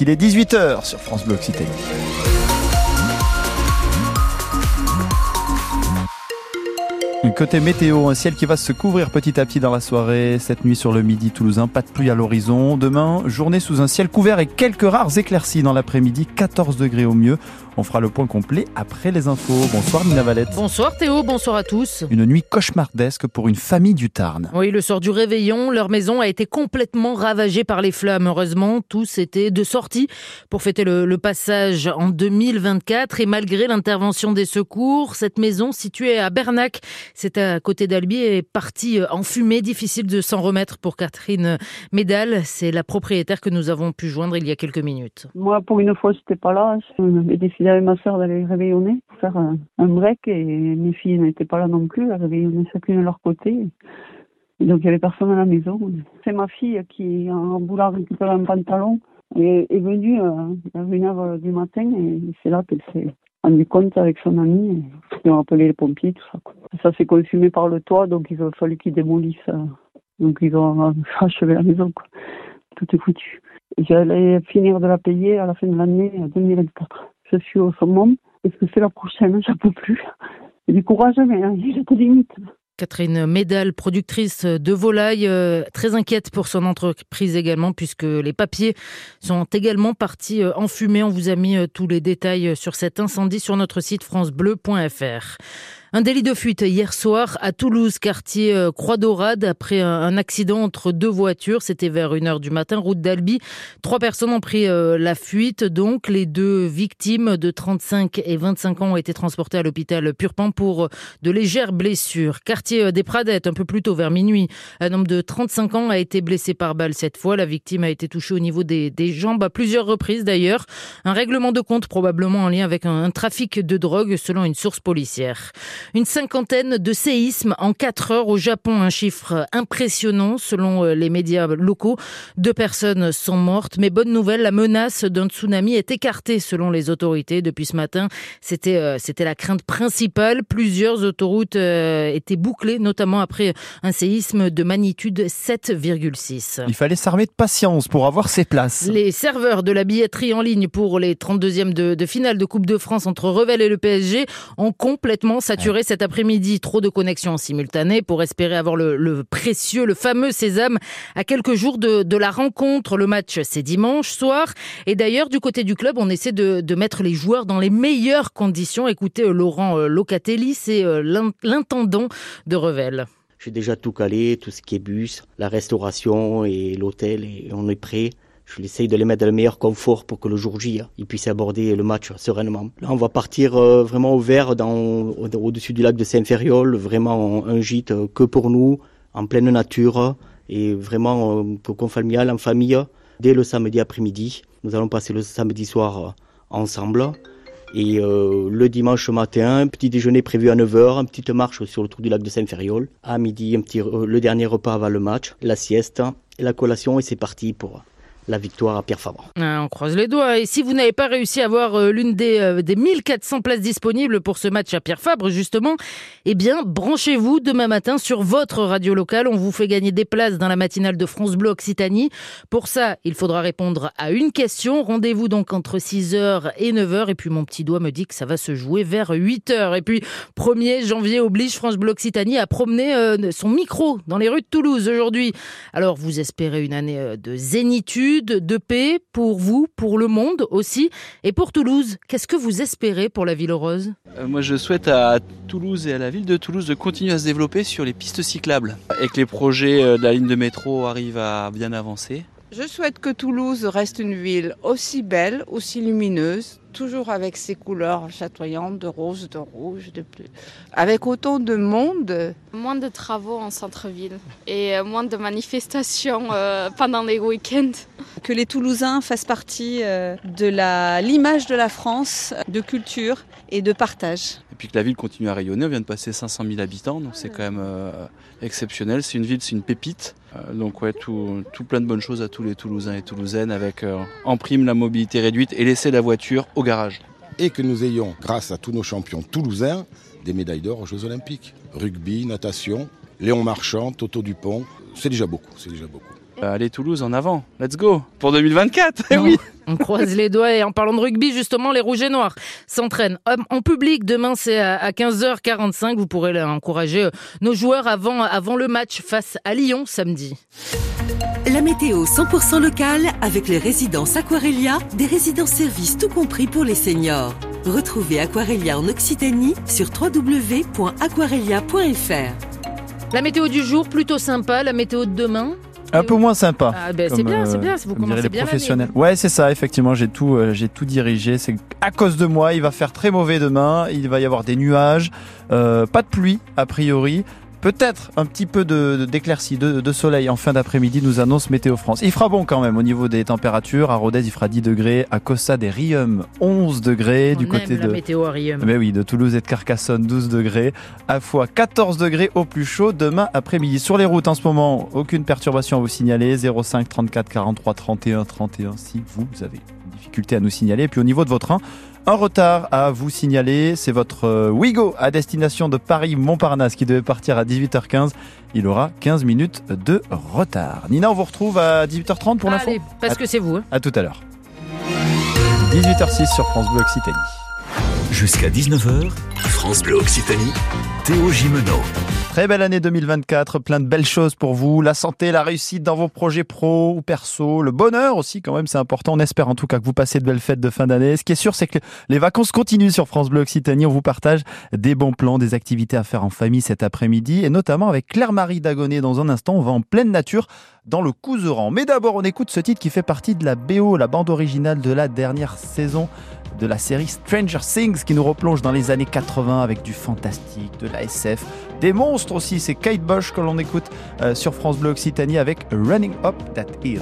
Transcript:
il est 18h sur France Bleu Occitanie. Côté météo, un ciel qui va se couvrir petit à petit dans la soirée. Cette nuit sur le midi toulousain, pas de pluie à l'horizon. Demain, journée sous un ciel couvert et quelques rares éclaircies dans l'après-midi, 14 degrés au mieux. On fera le point complet après les infos. Bonsoir Nina Valette. Bonsoir Théo, bonsoir à tous. Une nuit cauchemardesque pour une famille du Tarn. Oui, le sort du réveillon, leur maison a été complètement ravagée par les flammes. Heureusement, tous étaient de sortie pour fêter le, passage en 2024 et malgré l'intervention des secours, cette maison située à Bernac, c'est à côté d'Albi, est partie en fumée. Difficile de s'en remettre pour Catherine Médal. C'est la propriétaire que nous avons pu joindre il y a quelques minutes. Moi, pour une fois, j'étais pas là. Je décidé avec ma soeur d'aller réveillonner, faire un, break, et mes filles n'étaient pas là non plus, elles réveillonnaient chacune de leur côté. Donc il y avait personne à la maison. C'est ma fille qui, en voulant récupérer un pantalon, est, venue euh, à 1h du matin, et c'est là qu'elle s'est rendue compte avec son ami. Ils ont appelé les pompiers, tout ça. Ça s'est consumé par le toit, donc il a fallu qu'ils démolissent. Euh, donc ils ont achevé la maison. Quoi. Tout est foutu. J'allais finir de la payer à la fin de l'année 2024 je suis au summum. Est-ce que c'est la prochaine? Je ne peux plus. Du courage, mais j'ai des. Catherine Médal, productrice de volailles, euh, très inquiète pour son entreprise également, puisque les papiers sont également partis euh, en fumée. On vous a mis euh, tous les détails sur cet incendie sur notre site francebleu.fr. Un délit de fuite hier soir à Toulouse, quartier euh, Croix-Dorade, après un accident entre deux voitures. C'était vers 1h du matin, route d'Albi. Trois personnes ont pris euh, la fuite. Donc, les deux victimes de 35 et 25 ans ont été transportées à l'hôpital Purpan pour euh, de légères blessures. Quartier des Pradettes, un peu plus tôt, vers minuit. Un homme de 35 ans a été blessé par balle cette fois. La victime a été touchée au niveau des, jambes à plusieurs reprises d'ailleurs. Un règlement de compte probablement en lien avec un trafic de drogue selon une source policière. Une cinquantaine de séismes en 4 heures au Japon, un chiffre impressionnant selon euh, les médias locaux. Deux personnes sont mortes, mais bonne nouvelle, la menace d'un tsunami est écartée selon les autorités depuis ce matin. C'était euh, c'était la crainte principale. Plusieurs autoroutes euh, étaient bouclées, notamment après un séisme de magnitude 7,6. Il fallait s'armer de patience pour avoir ses places. Les serveurs de la billetterie en ligne pour les 32e de, de finale de Coupe de France entre Revel et le PSG ont complètement saturé cet après-midi. Trop de connexions simultanées pour espérer avoir le, précieux, le fameux sésame à quelques jours de, la rencontre. Le match, c'est dimanche soir. Et d'ailleurs, du côté du club, on essaie de, mettre les joueurs dans les meilleures conditions. Écoutez, euh, Laurent euh, Locatelli, c'est euh, l'intendant de Revel. J'ai déjà tout calé, tout ce qui est bus, la restauration et l'hôtel, et on est prêt je essaye de les mettre dans le meilleur confort pour que le jour J, ils puissent aborder le match sereinement. Là, on va partir euh, vraiment au vert au-dessus du lac de Saint-Fériol, vraiment un gîte euh, que pour nous, en pleine nature, et vraiment cocon euh, familial, en famille, dès le samedi après-midi. Nous allons passer le samedi soir ensemble. Et le dimanche matin, un petit déjeuner prévu à 9h, une petite marche sur le tour du lac de Saint-Fériol. À midi, le dernier repas avant le match, la sieste la collation, et c'est parti pour la victoire à Pierre Fabre. Ah, on croise les doigts. Et si vous n'avez pas réussi à avoir euh, l'une des, euh, des 1400 places disponibles pour ce match à Pierre Fabre, justement, eh bien, branchez-vous demain matin sur votre radio locale. On vous fait gagner des places dans la matinale de France Bleu Occitanie. Pour ça, il faudra répondre à une question. Rendez-vous donc entre 6h et 9h. Et puis, mon petit doigt me dit que ça va se jouer vers 8h. Et puis, 1er janvier oblige France Bleu Occitanie à promener euh, son micro dans les rues de Toulouse aujourd'hui. Alors, vous espérez une année de zénitude de paix pour vous, pour le monde aussi, et pour Toulouse. Qu'est-ce que vous espérez pour la ville heureuse? Euh, Moi, je souhaite à Toulouse et à la ville de Toulouse de continuer à se développer sur les pistes cyclables et que les projets euh, de la ligne de métro arrivent à bien avancer. Je souhaite que Toulouse reste une ville aussi belle, aussi lumineuse, toujours avec ses couleurs chatoyantes de rose, de rouge, de bleu. Avec autant de monde. Moins de travaux en centre-ville et euh, moins de manifestations euh, pendant les week-ends. Que les Toulousains fassent partie euh, de l'image de la France, de culture et de partage. Et puis que la ville continue à rayonner. On vient de passer 500 000 habitants, donc c'est quand même exceptionnel. C'est une ville, c'est une pépite. Donc ouais, tout, tout, plein de bonnes choses à tous les Toulousains et Toulousaines avec en prime la mobilité réduite et laisser la voiture au garage. Et que nous ayons, grâce à tous nos champions toulousains, des médailles d'or aux Jeux Olympiques. Rugby, natation, Léon Marchand, Toto Dupont, c'est déjà beaucoup, c'est déjà beaucoup. Allez Toulouse en avant, let's go pour 2024. Eh oui. On croise les doigts et en parlant de rugby, justement, les Rouges et Noirs s'entraînent en public. Demain, c'est à 15h45. Vous pourrez encourager euh, nos joueurs avant, avant le match face à Lyon samedi. La météo 100% locale avec les résidences Aquarelia, des résidences services tout compris pour les seniors. Retrouvez Aquarelia en Occitanie sur www.aquarelia.fr. La météo du jour, plutôt sympa. La météo de demain un peu moins sympa. Ah ben c'est bien, c'est bien. Vous commencez les bien professionnels. Ouais, c'est ça. Effectivement, j'ai tout, euh, j'ai tout dirigé. C'est à cause de moi. Il va faire très mauvais demain. Il va y avoir des nuages, euh, pas de pluie a priori. Peut-être un petit peu de, d'éclaircie, de, soleil en fin d'après-midi, nous annonce Météo France. Il fera bon quand même au niveau des températures. À Rodez, il fera 10 degrés. À Cossa des Rium, 11 degrés. du côté de. météo à Rium. Mais oui, de Toulouse et de Carcassonne, 12 degrés. À Foix, 14 degrés au plus chaud demain après-midi. Sur les routes en ce moment, aucune perturbation à vous signaler. 05 34 43 31 31 si vous avez une difficulté à nous signaler. Et puis au niveau de votre train, un retard à vous signaler, c'est votre euh, Wigo à destination de Paris-Montparnasse qui devait partir à 18h15. Il aura 15 minutes de retard. Nina, on vous retrouve à 18h30 pour l'info Allez, parce que c'est vous. Hein. À tout à l'heure. 18h06 sur France Bleu Occitanie. Jusqu'à 19h, France Bleu Occitanie, Théo Gimeno. Très belle année 2024, plein de belles choses pour vous, la santé, la réussite dans vos projets pro ou perso, le bonheur aussi quand même, c'est important. On espère en tout cas que vous passez de belles fêtes de fin d'année. Ce qui est sûr, c'est que les vacances continuent sur France Bleu Occitanie. On vous partage des bons plans, des activités à faire en famille cet après-midi et notamment avec Claire-Marie Dagonet dans un instant. On va en pleine nature dans le Couseran. Mais d'abord, on écoute ce titre qui fait partie de la BO, la bande originale de la dernière saison de la série Stranger Things qui nous replonge dans les années 80 avec du fantastique, de la SF, des monstres aussi. C'est Kate Bush que l'on écoute euh, sur France Bleu Occitanie avec Running Up That Hill.